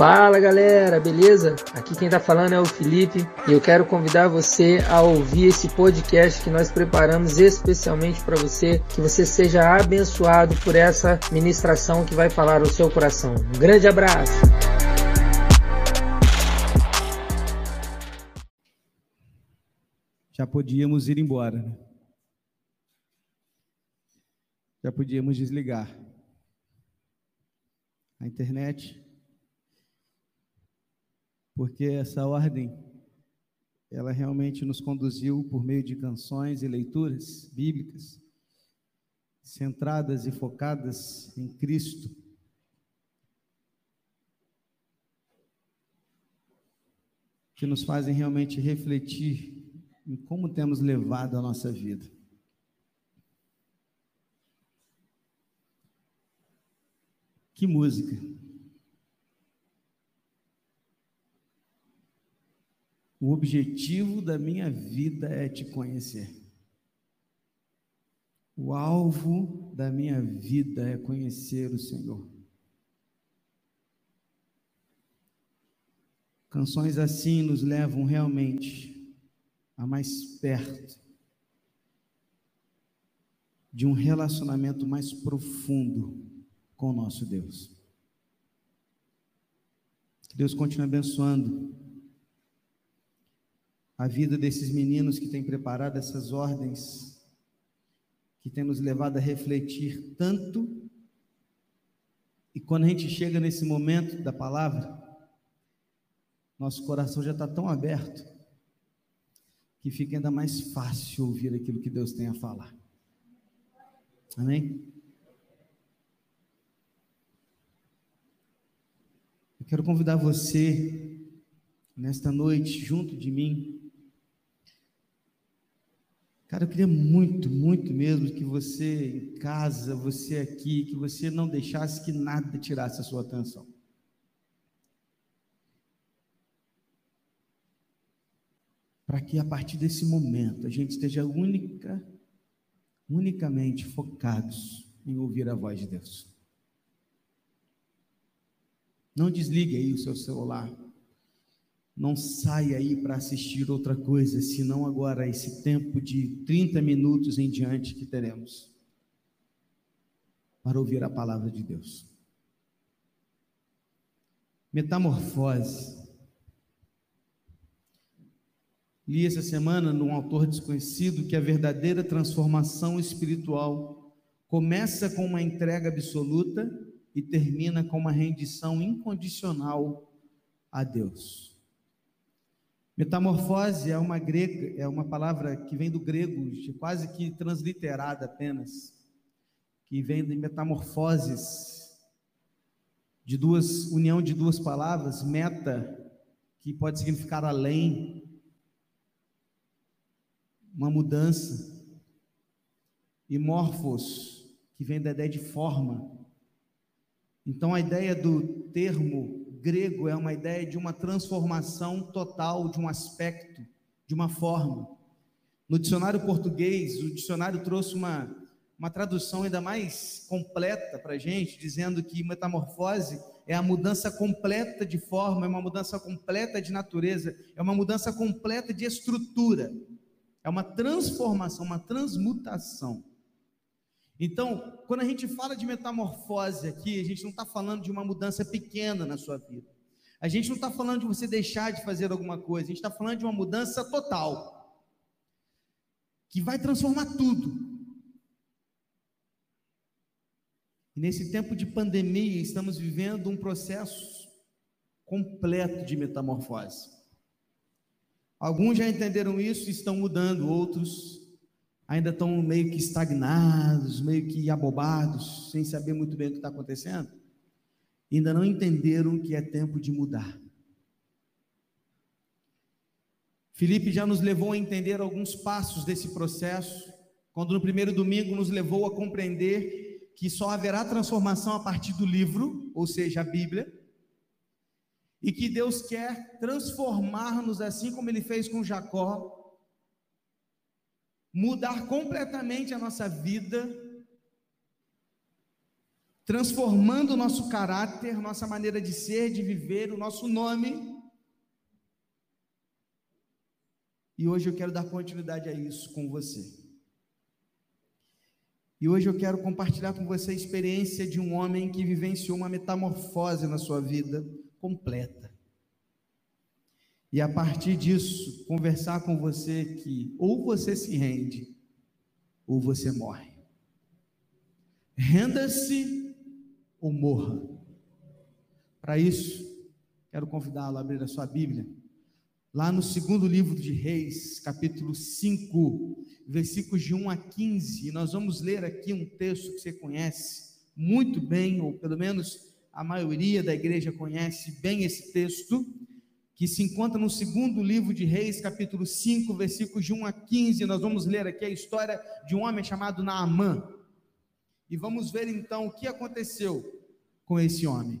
Fala galera, beleza? Aqui quem tá falando é o Felipe e eu quero convidar você a ouvir esse podcast que nós preparamos especialmente para você, que você seja abençoado por essa ministração que vai falar o seu coração. Um grande abraço! Já podíamos ir embora, né? Já podíamos desligar. A internet porque essa ordem ela realmente nos conduziu por meio de canções e leituras bíblicas centradas e focadas em Cristo. Que nos fazem realmente refletir em como temos levado a nossa vida. Que música! O objetivo da minha vida é te conhecer. O alvo da minha vida é conhecer o Senhor. Canções assim nos levam realmente a mais perto de um relacionamento mais profundo com o nosso Deus. Que Deus continue abençoando a vida desses meninos que têm preparado essas ordens, que têm nos levado a refletir tanto. E quando a gente chega nesse momento da palavra, nosso coração já está tão aberto que fica ainda mais fácil ouvir aquilo que Deus tem a falar. Amém? Quero convidar você nesta noite, junto de mim, Cara, eu queria muito, muito mesmo que você em casa, você aqui, que você não deixasse que nada tirasse a sua atenção. Para que a partir desse momento a gente esteja única, unicamente focados em ouvir a voz de Deus. Não desligue aí o seu celular. Não saia aí para assistir outra coisa, senão agora esse tempo de 30 minutos em diante que teremos para ouvir a palavra de Deus. Metamorfose. Li essa semana num autor desconhecido que a verdadeira transformação espiritual começa com uma entrega absoluta e termina com uma rendição incondicional a Deus. Metamorfose é uma grega, é uma palavra que vem do grego, quase que transliterada apenas, que vem de metamorfoses, de duas união de duas palavras, meta, que pode significar além, uma mudança, e morfos, que vem da ideia de forma. Então a ideia do termo grego é uma ideia de uma transformação total de um aspecto, de uma forma. No dicionário português, o dicionário trouxe uma, uma tradução ainda mais completa para a gente, dizendo que metamorfose é a mudança completa de forma, é uma mudança completa de natureza, é uma mudança completa de estrutura, é uma transformação, uma transmutação. Então, quando a gente fala de metamorfose aqui, a gente não está falando de uma mudança pequena na sua vida. A gente não está falando de você deixar de fazer alguma coisa, a gente está falando de uma mudança total, que vai transformar tudo. E nesse tempo de pandemia, estamos vivendo um processo completo de metamorfose. Alguns já entenderam isso e estão mudando, outros ainda estão meio que estagnados, meio que abobados, sem saber muito bem o que está acontecendo, ainda não entenderam que é tempo de mudar. Felipe já nos levou a entender alguns passos desse processo, quando no primeiro domingo nos levou a compreender que só haverá transformação a partir do livro, ou seja, a Bíblia, e que Deus quer transformar-nos assim como ele fez com Jacó, mudar completamente a nossa vida, transformando o nosso caráter, nossa maneira de ser, de viver, o nosso nome. E hoje eu quero dar continuidade a isso com você. E hoje eu quero compartilhar com você a experiência de um homem que vivenciou uma metamorfose na sua vida completa. E a partir disso, conversar com você que ou você se rende ou você morre. Renda-se ou morra. Para isso, quero convidá-lo a abrir a sua Bíblia Lá no segundo livro de Reis, capítulo 5, versículos de 1 a 15, nós vamos ler aqui um texto que você conhece muito bem, ou pelo menos a maioria da igreja conhece bem esse texto, que se encontra no segundo livro de Reis, capítulo 5, versículos de 1 a 15. Nós vamos ler aqui a história de um homem chamado Naamã. E vamos ver então o que aconteceu com esse homem.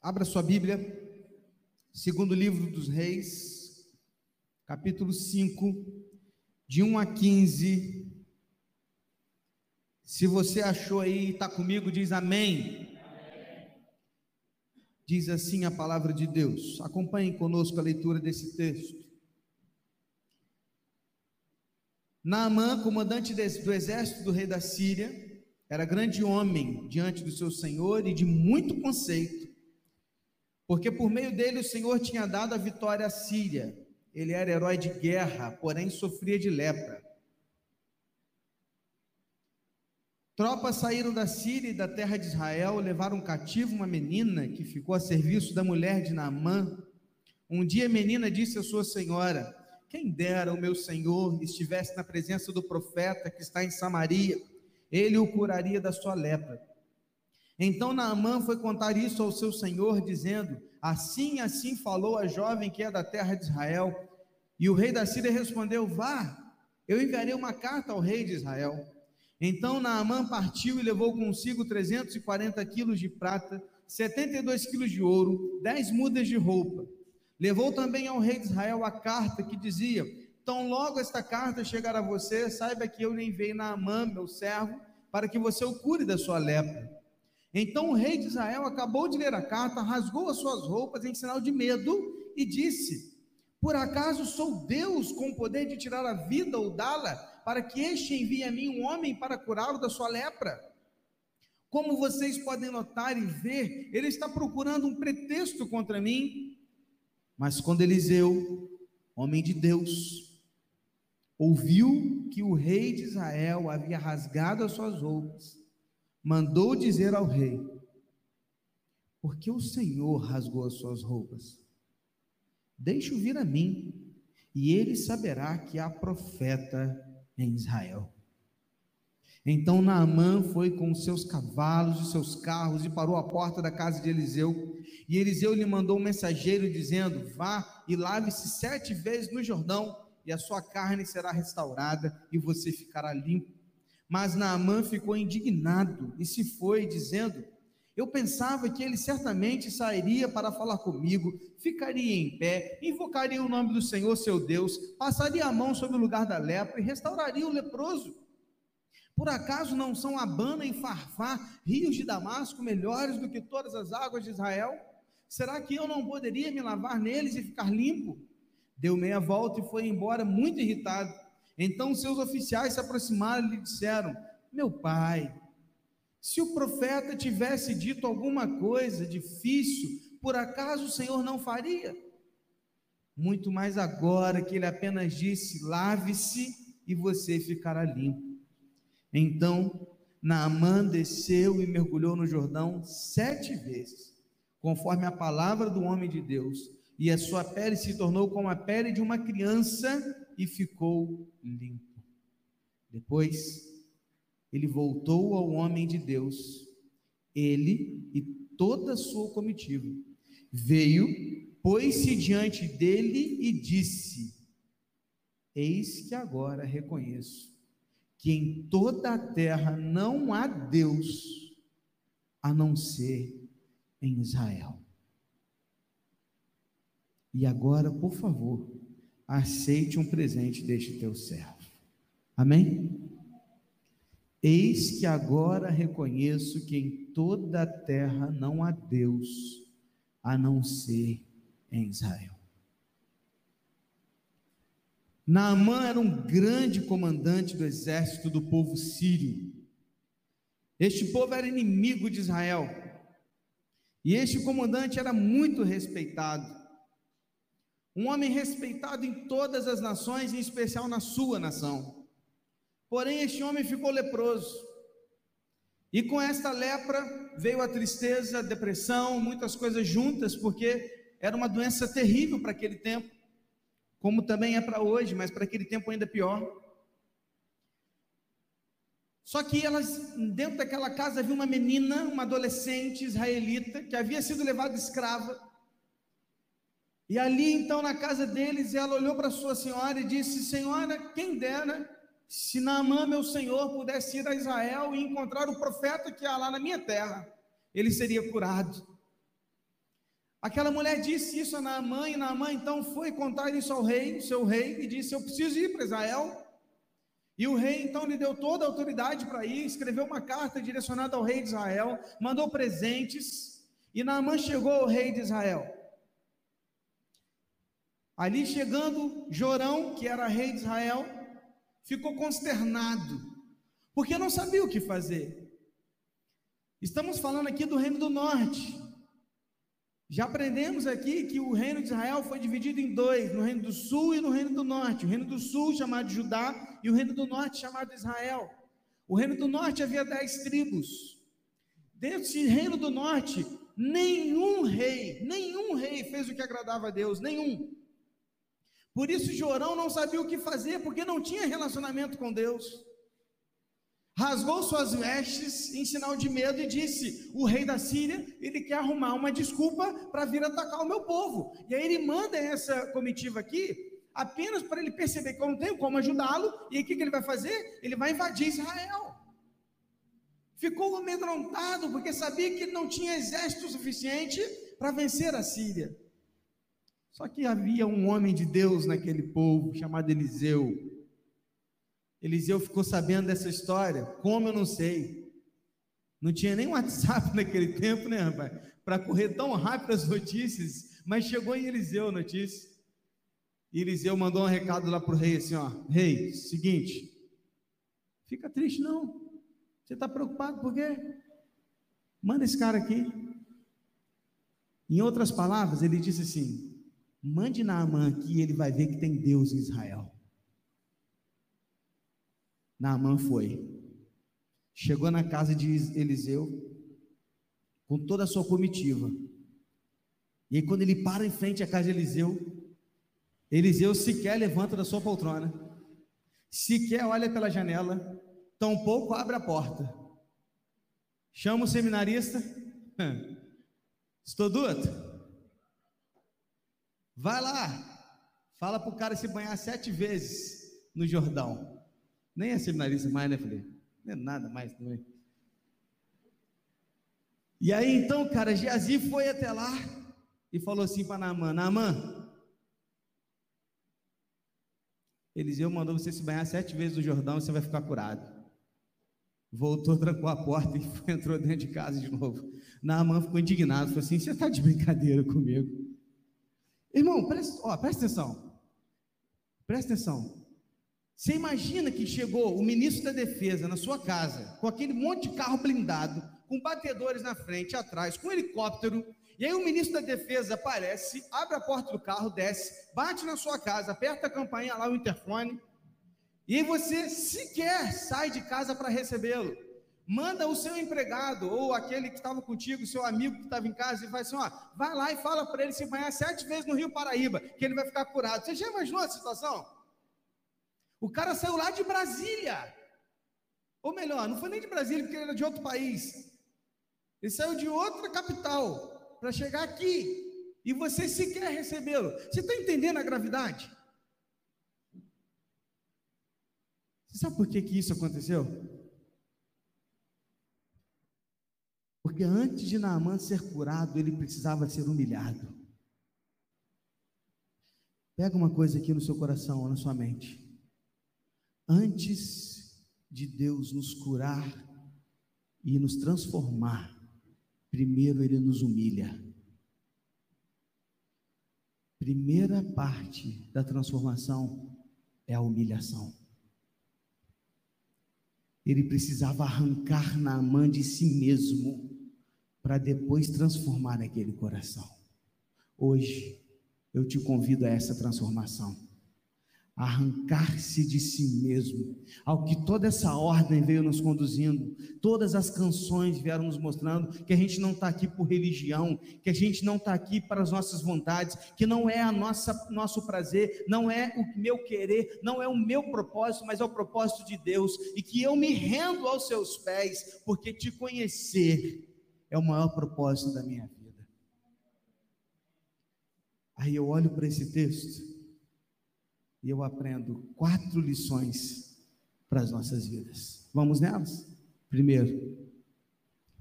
Abra sua Bíblia, segundo livro dos Reis, capítulo 5, de 1 a 15. Se você achou aí e está comigo, diz amém. Diz assim a palavra de Deus. Acompanhem conosco a leitura desse texto. Naamã, comandante do exército do rei da Síria, era grande homem diante do seu senhor e de muito conceito porque por meio dele o Senhor tinha dado a vitória à Síria. Ele era herói de guerra, porém sofria de lepra. Tropas saíram da Síria e da terra de Israel, levaram cativo uma menina que ficou a serviço da mulher de Naamã. Um dia a menina disse à sua senhora: Quem dera o meu senhor estivesse na presença do profeta que está em Samaria, ele o curaria da sua lepra. Então Naamã foi contar isso ao seu senhor, dizendo: Assim, assim falou a jovem que é da terra de Israel. E o rei da Síria respondeu: Vá, eu enviarei uma carta ao rei de Israel. Então Naamã partiu e levou consigo 340 quilos de prata, 72 quilos de ouro, 10 mudas de roupa. Levou também ao rei de Israel a carta que dizia: Tão logo esta carta chegar a você, saiba que eu lhe enviei Naamã, meu servo, para que você o cure da sua lepra. Então o rei de Israel acabou de ler a carta, rasgou as suas roupas em sinal de medo e disse: Por acaso sou Deus com o poder de tirar a vida ou dá-la, para que este envie a mim um homem para curá-lo da sua lepra? Como vocês podem notar e ver, ele está procurando um pretexto contra mim. Mas quando Eliseu, homem de Deus, ouviu que o rei de Israel havia rasgado as suas roupas, mandou dizer ao rei: Porque o Senhor rasgou as suas roupas? Deixe-o vir a mim, e ele saberá que há profeta em Israel. Então Naamã foi com seus cavalos e seus carros e parou à porta da casa de Eliseu. E Eliseu lhe mandou um mensageiro dizendo: Vá e lave-se sete vezes no Jordão, e a sua carne será restaurada, e você ficará limpo. Mas Naamã ficou indignado e se foi, dizendo: Eu pensava que ele certamente sairia para falar comigo, ficaria em pé, invocaria o nome do Senhor seu Deus, passaria a mão sobre o lugar da lepra e restauraria o leproso. Por acaso não são Abana e Farfá, rios de Damasco, melhores do que todas as águas de Israel? Será que eu não poderia me lavar neles e ficar limpo? Deu meia volta e foi embora muito irritado. Então seus oficiais se aproximaram e lhe disseram: Meu pai, se o profeta tivesse dito alguma coisa difícil, por acaso o Senhor não faria? Muito mais agora que ele apenas disse: Lave-se e você ficará limpo. Então Naamã desceu e mergulhou no Jordão sete vezes, conforme a palavra do homem de Deus, e a sua pele se tornou como a pele de uma criança e ficou limpo. Depois, ele voltou ao homem de Deus, ele e toda a sua comitiva. Veio, pôs-se diante dele e disse: Eis que agora reconheço que em toda a terra não há Deus a não ser em Israel. E agora, por favor, aceite um presente deste teu servo. Amém? Eis que agora reconheço que em toda a terra não há Deus a não ser em Israel. Naamã era um grande comandante do exército do povo sírio. Este povo era inimigo de Israel. E este comandante era muito respeitado. Um homem respeitado em todas as nações, em especial na sua nação. Porém, este homem ficou leproso. E com esta lepra veio a tristeza, a depressão, muitas coisas juntas, porque era uma doença terrível para aquele tempo, como também é para hoje, mas para aquele tempo ainda pior. Só que elas, dentro daquela casa, havia uma menina, uma adolescente israelita, que havia sido levada escrava. E ali, então, na casa deles, ela olhou para sua senhora e disse: Senhora, quem dera se Naamã, meu senhor, pudesse ir a Israel e encontrar o profeta que há lá na minha terra, ele seria curado. Aquela mulher disse isso a Naamã, e Naamã então foi contar isso ao rei, seu rei, e disse: Eu preciso ir para Israel. E o rei então lhe deu toda a autoridade para ir, escreveu uma carta direcionada ao rei de Israel, mandou presentes, e Naamã chegou ao rei de Israel. Ali chegando Jorão, que era rei de Israel, ficou consternado, porque não sabia o que fazer. Estamos falando aqui do Reino do Norte. Já aprendemos aqui que o reino de Israel foi dividido em dois, no reino do sul e no reino do norte. O reino do sul chamado Judá e o reino do norte chamado Israel. O reino do norte havia dez tribos. Dentro desse reino do norte, nenhum rei, nenhum rei fez o que agradava a Deus, nenhum. Por isso Jorão não sabia o que fazer, porque não tinha relacionamento com Deus. Rasgou suas vestes em sinal de medo e disse: O rei da Síria, ele quer arrumar uma desculpa para vir atacar o meu povo. E aí ele manda essa comitiva aqui, apenas para ele perceber que eu não tenho como ajudá-lo. E o que, que ele vai fazer? Ele vai invadir Israel. Ficou amedrontado, porque sabia que ele não tinha exército suficiente para vencer a Síria. Só que havia um homem de Deus naquele povo chamado Eliseu. Eliseu ficou sabendo dessa história, como eu não sei. Não tinha nem WhatsApp naquele tempo, né, rapaz? Para correr tão rápido as notícias, mas chegou em Eliseu a notícia. E Eliseu mandou um recado lá para o rei assim: ó, rei, seguinte, fica triste não. Você está preocupado por quê? Manda esse cara aqui. Em outras palavras, ele disse assim: Mande Naamã aqui ele vai ver que tem Deus em Israel. Naamã foi. Chegou na casa de Eliseu com toda a sua comitiva. E aí, quando ele para em frente à casa de Eliseu, Eliseu sequer levanta da sua poltrona, sequer olha pela janela, tampouco abre a porta. Chama o seminarista. Estou doido? Vai lá, fala para o cara se banhar sete vezes no Jordão. Nem é seminarista mais, né, filho? Não é nada mais também. E aí então, cara, Geazi foi até lá e falou assim para Naamã: Naamã, Eliseu mandou você se banhar sete vezes no Jordão e você vai ficar curado. Voltou, trancou a porta e entrou dentro de casa de novo. Naamã ficou indignado, falou assim: Você está de brincadeira comigo? Irmão, presta, ó, presta atenção. Presta atenção. Você imagina que chegou o ministro da Defesa na sua casa, com aquele monte de carro blindado, com batedores na frente, atrás, com um helicóptero, e aí o ministro da Defesa aparece, abre a porta do carro, desce, bate na sua casa, aperta a campainha lá, o interfone, e você sequer sai de casa para recebê-lo. Manda o seu empregado ou aquele que estava contigo, seu amigo que estava em casa, e vai assim: ó, vai lá e fala para ele se banhar sete vezes no Rio Paraíba, que ele vai ficar curado. Você já imaginou a situação? O cara saiu lá de Brasília. Ou melhor, não foi nem de Brasília, porque ele era de outro país. Ele saiu de outra capital para chegar aqui. E você sequer recebê-lo. Você está entendendo a gravidade? Você sabe por que, que isso aconteceu? Porque antes de Naamã ser curado, ele precisava ser humilhado. Pega uma coisa aqui no seu coração, na sua mente. Antes de Deus nos curar e nos transformar, primeiro Ele nos humilha. Primeira parte da transformação é a humilhação. Ele precisava arrancar Naamã de si mesmo para depois transformar aquele coração. Hoje, eu te convido a essa transformação. Arrancar-se de si mesmo, ao que toda essa ordem veio nos conduzindo, todas as canções vieram nos mostrando que a gente não está aqui por religião, que a gente não está aqui para as nossas vontades, que não é a nossa nosso prazer, não é o meu querer, não é o meu propósito, mas é o propósito de Deus, e que eu me rendo aos seus pés, porque te conhecer é o maior propósito da minha vida. Aí eu olho para esse texto e eu aprendo quatro lições para as nossas vidas. Vamos nelas? Primeiro,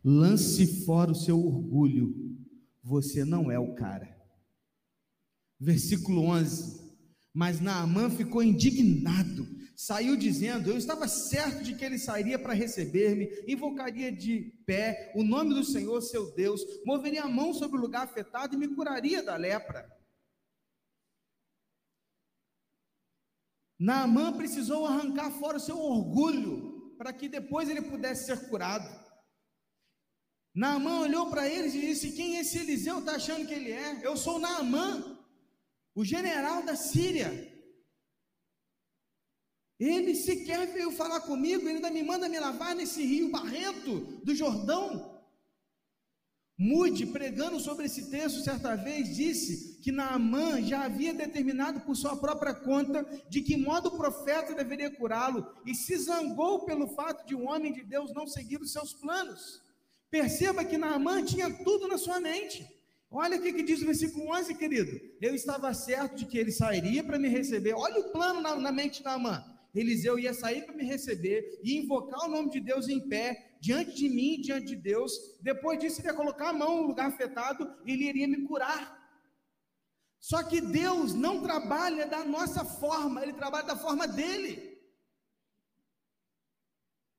lance fora o seu orgulho, você não é o cara. Versículo 11. Mas Naamã ficou indignado saiu dizendo: Eu estava certo de que ele sairia para receber-me, invocaria de pé o nome do Senhor, seu Deus, moveria a mão sobre o lugar afetado e me curaria da lepra. Naamã precisou arrancar fora o seu orgulho para que depois ele pudesse ser curado. Naamã olhou para eles e disse: Quem esse Eliseu está achando que ele é? Eu sou Naamã, o general da Síria. Ele sequer veio falar comigo, ele ainda me manda me lavar nesse rio barrento do Jordão. Mude, pregando sobre esse texto, certa vez disse que Naamã já havia determinado por sua própria conta de que modo o profeta deveria curá-lo e se zangou pelo fato de um homem de Deus não seguir os seus planos. Perceba que Naamã tinha tudo na sua mente. Olha o que, diz o versículo 11, querido. Eu estava certo de que ele sairia para me receber. Olha o plano na, na mente de Naamã. Eliseu ia sair para me receber e invocar o nome de Deus em pé, diante de mim, diante de Deus. Depois disso, ele ia colocar a mão no lugar afetado e ele iria me curar. Só que Deus não trabalha da nossa forma, ele trabalha da forma dele.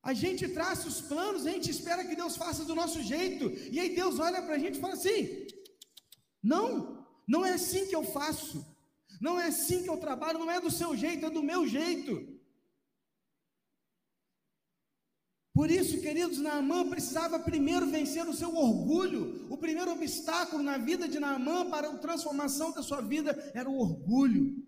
A gente traça os planos, a gente espera que Deus faça do nosso jeito, e aí Deus olha para a gente e fala assim: não, não é assim que eu faço, não é assim que eu trabalho, não é do seu jeito, é do meu jeito. Por isso, queridos, Naamã precisava primeiro vencer o seu orgulho. O primeiro obstáculo na vida de Naamã para a transformação da sua vida era o orgulho.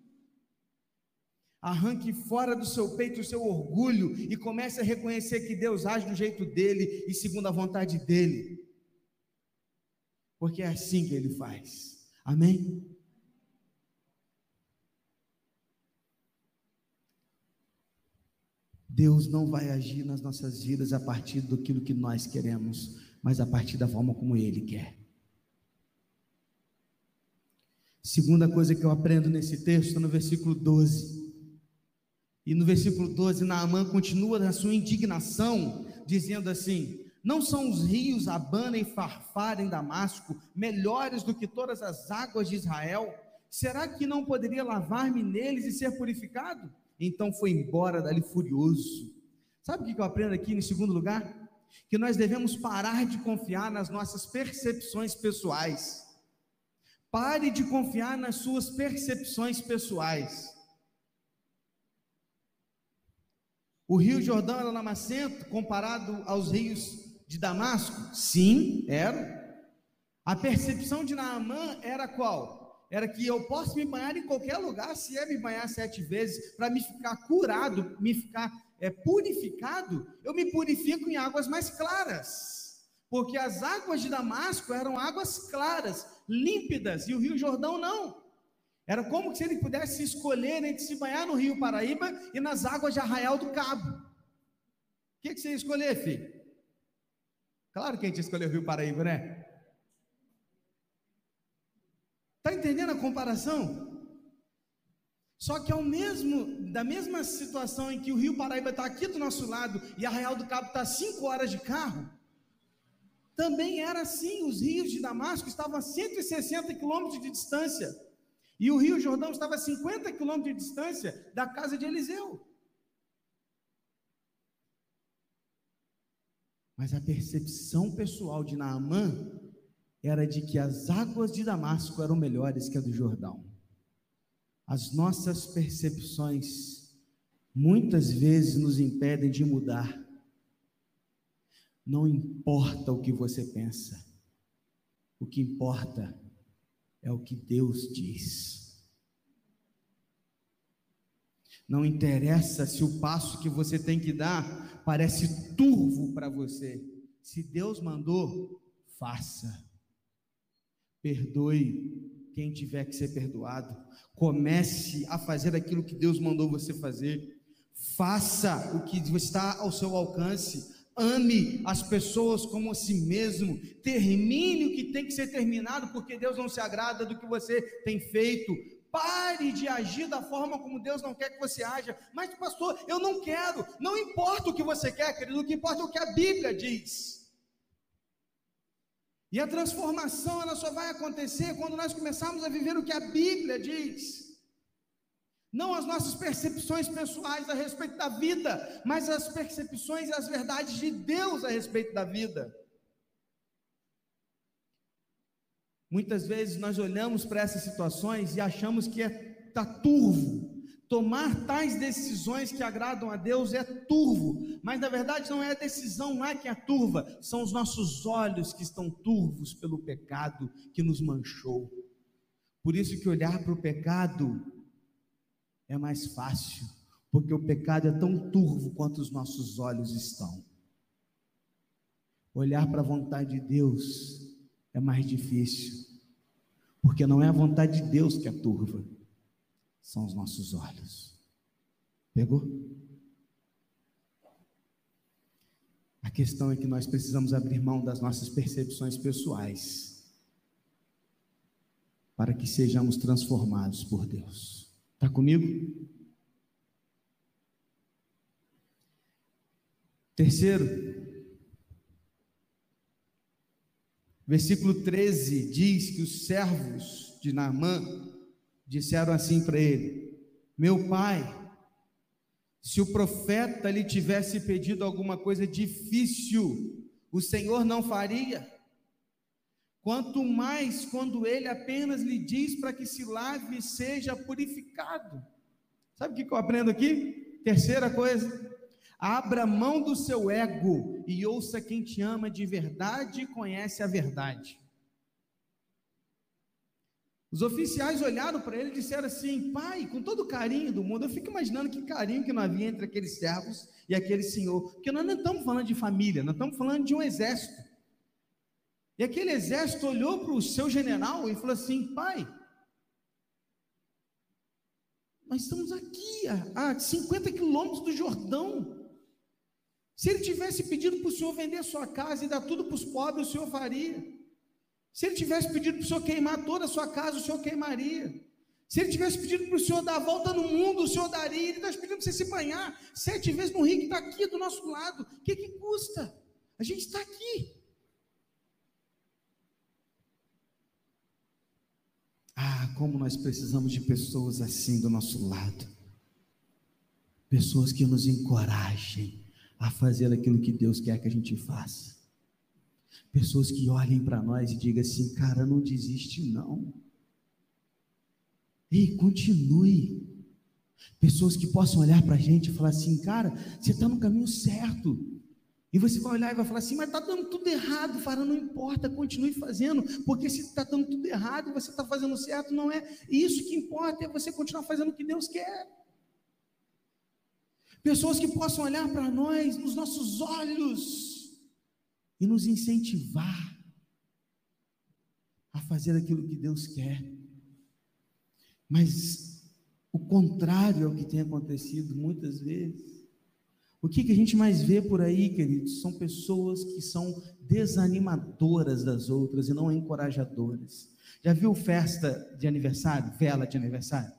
Arranque fora do seu peito o seu orgulho e comece a reconhecer que Deus age do jeito dele e segundo a vontade dele. Porque é assim que ele faz. Amém? Deus não vai agir nas nossas vidas a partir daquilo que nós queremos, mas a partir da forma como Ele quer. Segunda coisa que eu aprendo nesse texto, no versículo 12. E no versículo 12, Naamã continua na sua indignação, dizendo assim: Não são os rios Abana e Farfar em Damasco melhores do que todas as águas de Israel? Será que não poderia lavar-me neles e ser purificado? Então foi embora dali furioso. Sabe o que eu aprendo aqui em segundo lugar? Que nós devemos parar de confiar nas nossas percepções pessoais. Pare de confiar nas suas percepções pessoais. O Rio Jordão era lamacento comparado aos rios de Damasco? Sim, era. A percepção de Naamã era qual? Era que eu posso me banhar em qualquer lugar, se é me banhar sete vezes, para me ficar curado, me ficar é, purificado, eu me purifico em águas mais claras. Porque as águas de Damasco eram águas claras, límpidas, e o Rio Jordão não. Era como se ele pudesse escolher entre se banhar no Rio Paraíba e nas águas de Arraial do Cabo. O que, que você ia escolher, filho? Claro que a gente escolheu o Rio Paraíba, né? Está entendendo a comparação? Só que ao mesmo, da mesma situação em que o Rio Paraíba está aqui do nosso lado e a Real do Cabo está cinco horas de carro, também era assim, os rios de Damasco estavam a 160 quilômetros de distância. E o Rio Jordão estava a 50 quilômetros de distância da casa de Eliseu. Mas a percepção pessoal de Naamã era de que as águas de Damasco eram melhores que a do Jordão. As nossas percepções muitas vezes nos impedem de mudar. Não importa o que você pensa, o que importa é o que Deus diz. Não interessa se o passo que você tem que dar parece turvo para você. Se Deus mandou, faça. Perdoe quem tiver que ser perdoado. Comece a fazer aquilo que Deus mandou você fazer. Faça o que está ao seu alcance. Ame as pessoas como a si mesmo. Termine o que tem que ser terminado, porque Deus não se agrada do que você tem feito. Pare de agir da forma como Deus não quer que você haja. Mas, pastor, eu não quero. Não importa o que você quer, querido, o que importa é o que a Bíblia diz. E a transformação ela só vai acontecer quando nós começarmos a viver o que a Bíblia diz. Não as nossas percepções pessoais a respeito da vida, mas as percepções e as verdades de Deus a respeito da vida. Muitas vezes nós olhamos para essas situações e achamos que é tá turvo. Tomar tais decisões que agradam a Deus é turvo, mas na verdade não é a decisão lá que é turva, são os nossos olhos que estão turvos pelo pecado que nos manchou. Por isso que olhar para o pecado é mais fácil, porque o pecado é tão turvo quanto os nossos olhos estão. Olhar para a vontade de Deus é mais difícil, porque não é a vontade de Deus que é turva, são os nossos olhos. Pegou? A questão é que nós precisamos abrir mão das nossas percepções pessoais para que sejamos transformados por Deus. Está comigo? Terceiro, Versículo 13 diz que os servos de Naamã disseram assim para ele: Meu pai, se o profeta lhe tivesse pedido alguma coisa difícil, o Senhor não faria? Quanto mais quando ele apenas lhe diz para que se lave e seja purificado. Sabe o que eu aprendo aqui? Terceira coisa, Abra mão do seu ego e ouça quem te ama de verdade e conhece a verdade. Os oficiais olharam para ele e disseram assim: Pai, com todo o carinho do mundo, eu fico imaginando que carinho que não havia entre aqueles servos e aquele senhor, porque nós não estamos falando de família, nós estamos falando de um exército. E aquele exército olhou para o seu general e falou assim: Pai, nós estamos aqui a 50 quilômetros do Jordão. Se ele tivesse pedido para o senhor vender a sua casa e dar tudo para os pobres, o senhor faria. Se ele tivesse pedido para o senhor queimar toda a sua casa, o senhor queimaria. Se ele tivesse pedido para o senhor dar a volta no mundo, o senhor daria. Ele está pedindo para você se banhar sete vezes no rio que está aqui do nosso lado. O que, que custa? A gente está aqui. Ah, como nós precisamos de pessoas assim do nosso lado. Pessoas que nos encorajem a fazer aquilo que Deus quer que a gente faça. Pessoas que olhem para nós e digam assim: cara, não desiste não. Ei, continue. Pessoas que possam olhar para a gente e falar assim: cara, você está no caminho certo. E você vai olhar e vai falar assim: mas está dando tudo errado, Fara, não importa, continue fazendo, porque se está dando tudo errado você está fazendo certo, não é isso que importa, é você continuar fazendo o que Deus quer. Pessoas que possam olhar para nós nos nossos olhos e nos incentivar a fazer aquilo que Deus quer. Mas o contrário é o que tem acontecido muitas vezes. O que, que a gente mais vê por aí, queridos? São pessoas que são desanimadoras das outras e não encorajadoras. Já viu festa de aniversário, vela de aniversário?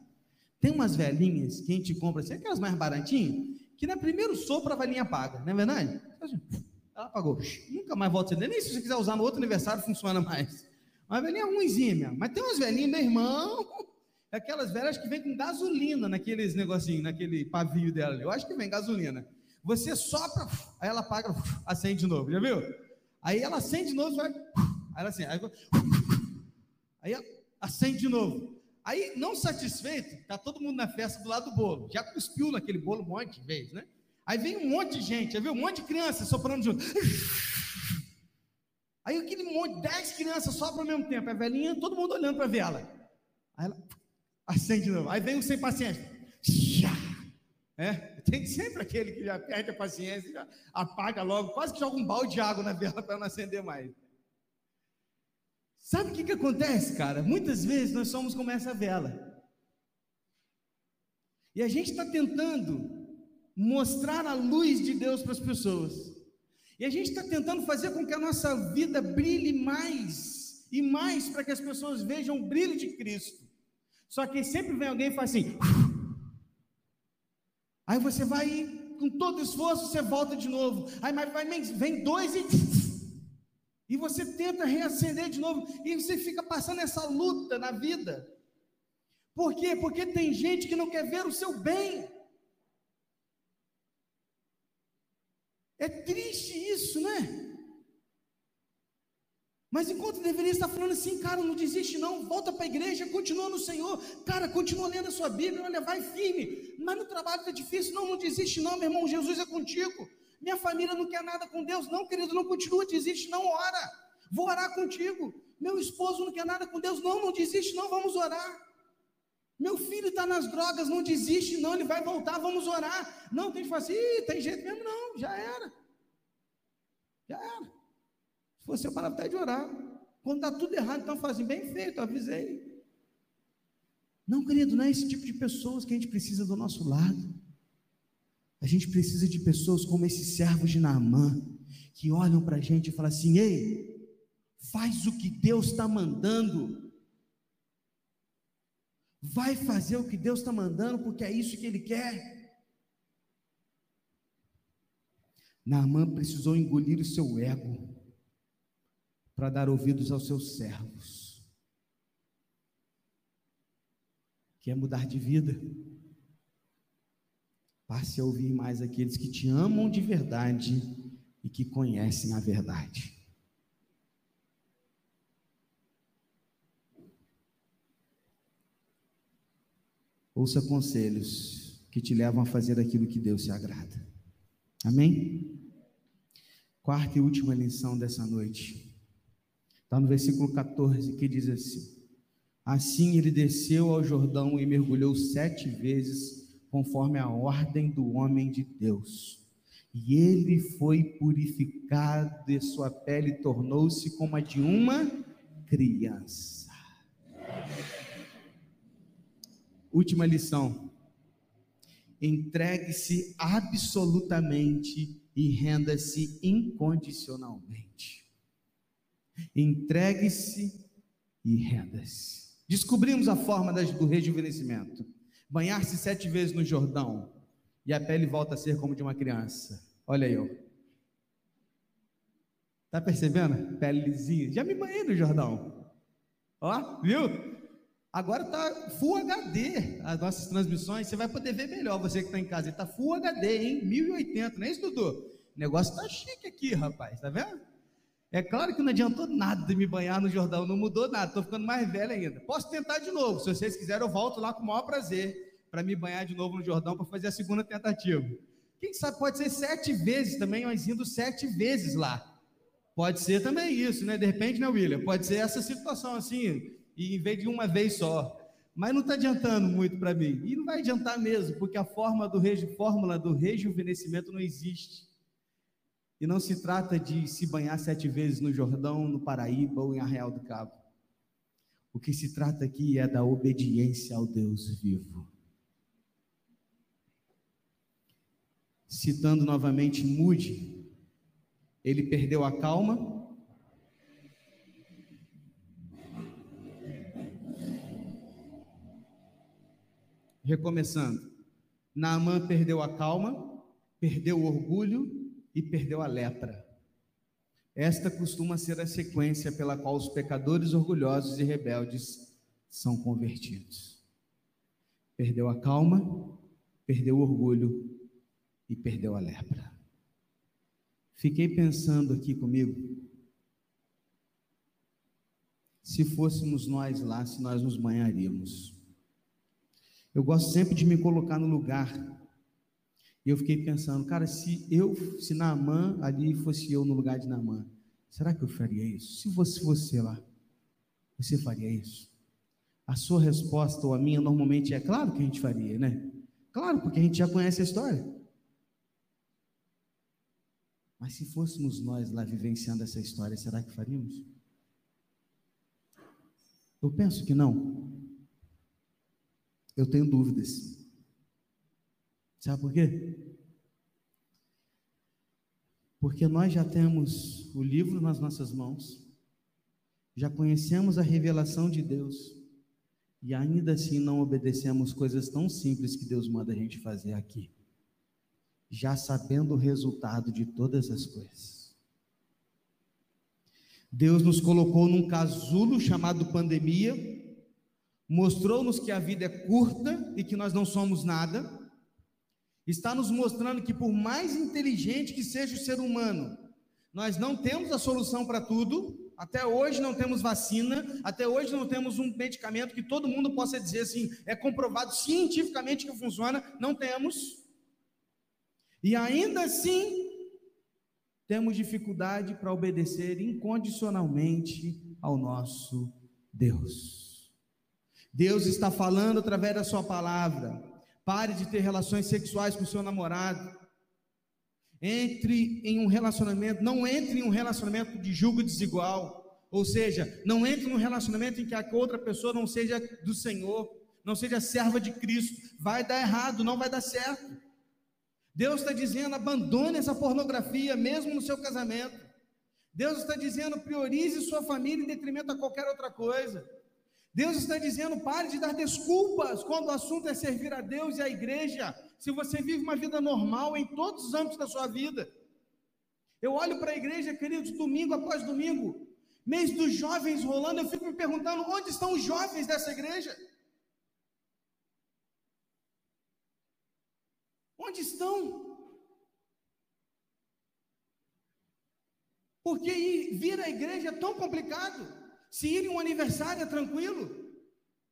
Tem umas velhinhas que a gente compra, assim, aquelas mais baratinhas, que no primeiro sopro a velhinha apaga, não é verdade? Ela apagou, nunca mais volta a acender, nem se você quiser usar no outro aniversário funciona mais. Uma velhinha ruimzinha mesmo, mas tem umas velhinhas, meu irmão, Aquelas velas que vem com gasolina naqueles negocinhos, naquele pavio dela. Eu acho que vem gasolina. Você sopra, aí ela apaga, acende de novo, já viu? Aí ela acende de novo, vai. Aí ela assim, aí, aí acende de novo. Aí, não satisfeito, tá todo mundo na festa do lado do bolo. Já cuspiu naquele bolo um monte de vezes, né? Aí vem um monte de gente, já viu? Um monte de criança soprando junto. Aí aquele monte, dez crianças sopram ao mesmo tempo. A velhinha, todo mundo olhando para ver ela. Aí ela acende de novo. Aí vem um sem paciência. É, tem sempre aquele que já perde a paciência, já apaga logo, quase que joga um balde de água na vela para não acender mais. Sabe o que, que acontece, cara? Muitas vezes nós somos como essa vela. E a gente está tentando mostrar a luz de Deus para as pessoas. E a gente está tentando fazer com que a nossa vida brilhe mais e mais para que as pessoas vejam o brilho de Cristo. Só que sempre vem alguém e faz assim. Aí você vai com todo esforço, você volta de novo. Aí mas vai, vem dois e e você tenta reacender de novo e você fica passando essa luta na vida. Por quê? Porque tem gente que não quer ver o seu bem. É triste isso, né? Mas enquanto deveria estar falando assim, cara, não desiste não, volta para a igreja, continua no Senhor, cara, continua lendo a sua Bíblia, olha, vai firme, mas no trabalho está difícil, não, não desiste não, meu irmão, Jesus é contigo, minha família não quer nada com Deus, não, querido, não continua, desiste, não, ora, vou orar contigo, meu esposo não quer nada com Deus, não, não desiste, não, vamos orar, meu filho está nas drogas, não desiste, não, ele vai voltar, vamos orar, não, tem que fazer, assim, tem jeito mesmo, não, já era, já era. Se fosse eu parar até de orar. Quando está tudo errado, então fazem assim, bem feito, avisei. Não, querido, não é esse tipo de pessoas que a gente precisa do nosso lado. A gente precisa de pessoas como esses servos de Naamã, que olham para a gente e falam assim: ei, faz o que Deus está mandando. Vai fazer o que Deus está mandando, porque é isso que Ele quer. Naamã precisou engolir o seu ego para dar ouvidos aos seus servos. Quer mudar de vida? Passe a ouvir mais aqueles que te amam de verdade e que conhecem a verdade. Ouça conselhos que te levam a fazer aquilo que Deus se agrada. Amém? Quarta e última lição dessa noite. Está no versículo 14 que diz assim: Assim ele desceu ao Jordão e mergulhou sete vezes, conforme a ordem do homem de Deus. E ele foi purificado, e sua pele tornou-se como a de uma criança. Última lição. Entregue-se absolutamente e renda-se incondicionalmente. Entregue-se e renda-se. Descobrimos a forma do rejuvenescimento. Banhar-se sete vezes no Jordão e a pele volta a ser como de uma criança. Olha aí, ó. Tá percebendo? Pele lisinha. Já me banhei no Jordão. Ó, viu? Agora tá Full HD as nossas transmissões. Você vai poder ver melhor, você que está em casa. Está Full HD, hein? 1080, não é isso, Dudu? O negócio tá chique aqui, rapaz. Tá vendo? É claro que não adiantou nada de me banhar no Jordão, não mudou nada, estou ficando mais velho ainda. Posso tentar de novo, se vocês quiserem, eu volto lá com o maior prazer para me banhar de novo no Jordão para fazer a segunda tentativa. Quem sabe pode ser sete vezes também, mas indo sete vezes lá. Pode ser também isso, né? De repente, né, William? Pode ser essa situação assim, e em vez de uma vez só. Mas não está adiantando muito para mim. E não vai adiantar mesmo, porque a forma do fórmula do rejuvenescimento não existe. E não se trata de se banhar sete vezes no Jordão, no Paraíba ou em Arraial do Cabo. O que se trata aqui é da obediência ao Deus vivo. Citando novamente Mude, ele perdeu a calma. Recomeçando. Naamã perdeu a calma, perdeu o orgulho e perdeu a lepra. Esta costuma ser a sequência pela qual os pecadores orgulhosos e rebeldes são convertidos. perdeu a calma, perdeu o orgulho e perdeu a lepra. Fiquei pensando aqui comigo, se fôssemos nós lá, se nós nos banharíamos. Eu gosto sempre de me colocar no lugar. E eu fiquei pensando, cara, se eu, se Naamã ali fosse eu no lugar de Naamã, será que eu faria isso? Se fosse você lá, você faria isso? A sua resposta ou a minha normalmente é claro que a gente faria, né? Claro, porque a gente já conhece a história. Mas se fôssemos nós lá vivenciando essa história, será que faríamos? Eu penso que não. Eu tenho dúvidas. Sabe por quê? Porque nós já temos o livro nas nossas mãos, já conhecemos a revelação de Deus, e ainda assim não obedecemos coisas tão simples que Deus manda a gente fazer aqui, já sabendo o resultado de todas as coisas. Deus nos colocou num casulo chamado pandemia, mostrou-nos que a vida é curta e que nós não somos nada, está nos mostrando que, por mais inteligente que seja o ser humano, nós não temos a solução para tudo, até hoje não temos vacina, até hoje não temos um medicamento que todo mundo possa dizer assim, é comprovado cientificamente que funciona, não temos. E ainda assim, temos dificuldade para obedecer incondicionalmente ao nosso Deus. Deus está falando através da sua palavra. Pare de ter relações sexuais com seu namorado. Entre em um relacionamento, não entre em um relacionamento de julgo desigual. Ou seja, não entre num relacionamento em que a outra pessoa não seja do Senhor, não seja serva de Cristo. Vai dar errado, não vai dar certo. Deus está dizendo: abandone essa pornografia, mesmo no seu casamento. Deus está dizendo: priorize sua família em detrimento a qualquer outra coisa. Deus está dizendo: pare de dar desculpas quando o assunto é servir a Deus e a igreja. Se você vive uma vida normal em todos os âmbitos da sua vida. Eu olho para a igreja, queridos, domingo após domingo, mês dos jovens rolando, eu fico me perguntando: onde estão os jovens dessa igreja? Onde estão? Porque ir, vir à igreja é tão complicado. Se ir em um aniversário é tranquilo.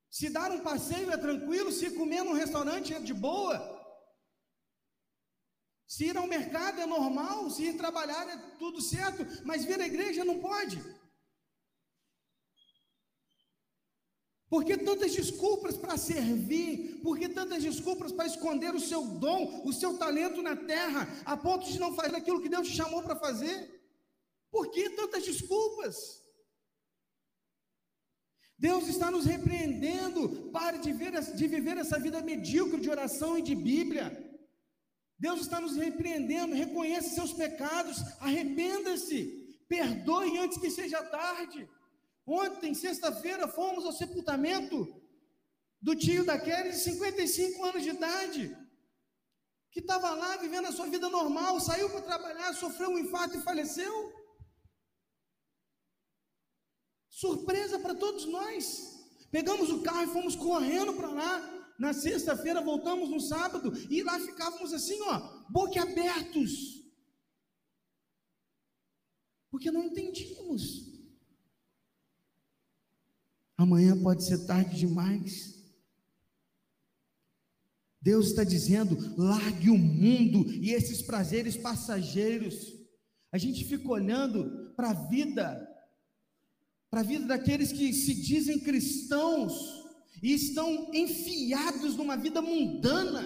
Se dar um passeio é tranquilo. Se comer num restaurante é de boa. Se ir ao mercado é normal. Se ir trabalhar é tudo certo. Mas vir à igreja não pode. Por que tantas desculpas para servir? Por que tantas desculpas para esconder o seu dom, o seu talento na terra, a ponto de não fazer aquilo que Deus te chamou para fazer? Por que tantas desculpas? Deus está nos repreendendo. Pare de, ver, de viver essa vida medíocre de oração e de Bíblia. Deus está nos repreendendo. Reconheça seus pecados. Arrependa-se. Perdoe antes que seja tarde. Ontem, sexta-feira, fomos ao sepultamento do tio daquele de 55 anos de idade, que estava lá vivendo a sua vida normal, saiu para trabalhar, sofreu um infarto e faleceu. Surpresa para todos nós. Pegamos o carro e fomos correndo para lá. Na sexta-feira voltamos no sábado e lá ficávamos assim, ó, boquiabertos. Porque não entendíamos. Amanhã pode ser tarde demais. Deus está dizendo: largue o mundo e esses prazeres passageiros. A gente fica olhando para a vida para a vida daqueles que se dizem cristãos e estão enfiados numa vida mundana,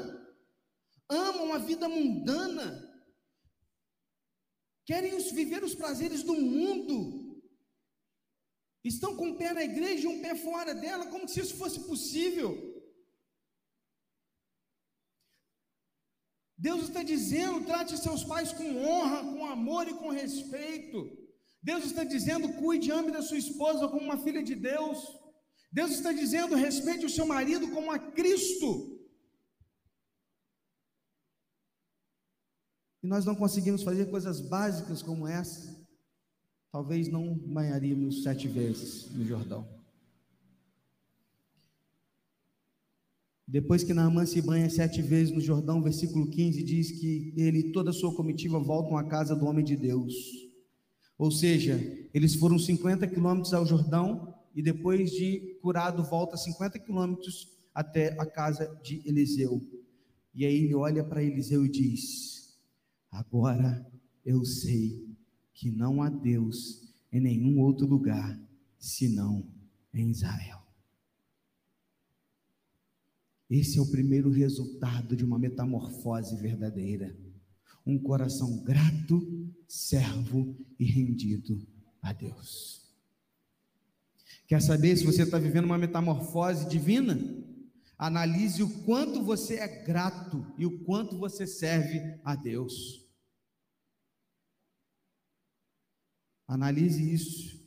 amam a vida mundana, querem viver os prazeres do mundo, estão com um pé na igreja e um pé fora dela, como se isso fosse possível. Deus está dizendo: trate seus pais com honra, com amor e com respeito. Deus está dizendo: cuide ame da sua esposa como uma filha de Deus. Deus está dizendo: respeite o seu marido como a Cristo. E nós não conseguimos fazer coisas básicas como essa, talvez não banharíamos sete vezes no Jordão. Depois que Naamã se banha sete vezes no Jordão, versículo 15 diz que ele e toda a sua comitiva voltam à casa do homem de Deus. Ou seja, eles foram 50 quilômetros ao Jordão e depois de curado volta 50 quilômetros até a casa de Eliseu. E aí ele olha para Eliseu e diz: Agora eu sei que não há Deus em nenhum outro lugar senão em Israel. Esse é o primeiro resultado de uma metamorfose verdadeira. Um coração grato, servo e rendido a Deus. Quer saber se você está vivendo uma metamorfose divina? Analise o quanto você é grato e o quanto você serve a Deus. Analise isso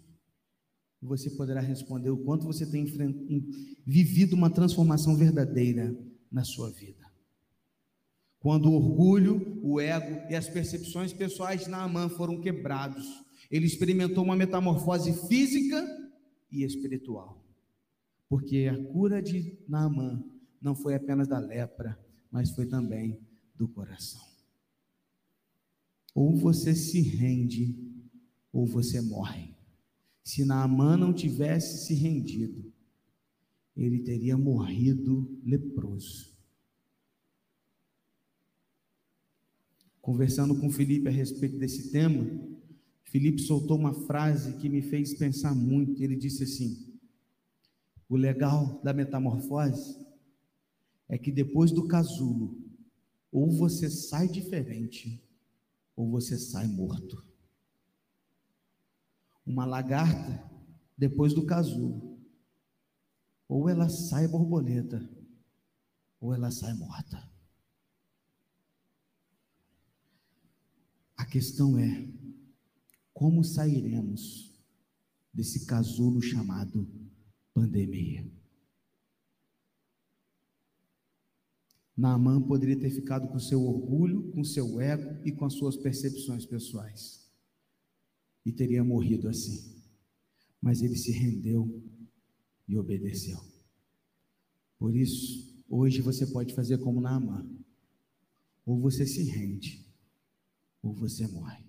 e você poderá responder o quanto você tem vivido uma transformação verdadeira na sua vida. Quando o orgulho, o ego e as percepções pessoais de Naamã foram quebrados, ele experimentou uma metamorfose física e espiritual. Porque a cura de Naamã não foi apenas da lepra, mas foi também do coração. Ou você se rende, ou você morre. Se Naamã não tivesse se rendido, ele teria morrido leproso. Conversando com Felipe a respeito desse tema, Felipe soltou uma frase que me fez pensar muito. Ele disse assim: O legal da metamorfose é que depois do casulo, ou você sai diferente, ou você sai morto uma lagarta depois do casulo. Ou ela sai borboleta, ou ela sai morta. A questão é: como sairemos desse casulo chamado pandemia? Naamã poderia ter ficado com seu orgulho, com seu ego e com as suas percepções pessoais e teria morrido assim. Mas ele se rendeu e obedeceu. Por isso, hoje você pode fazer como Naamã. Ou você se rende, ou você morre.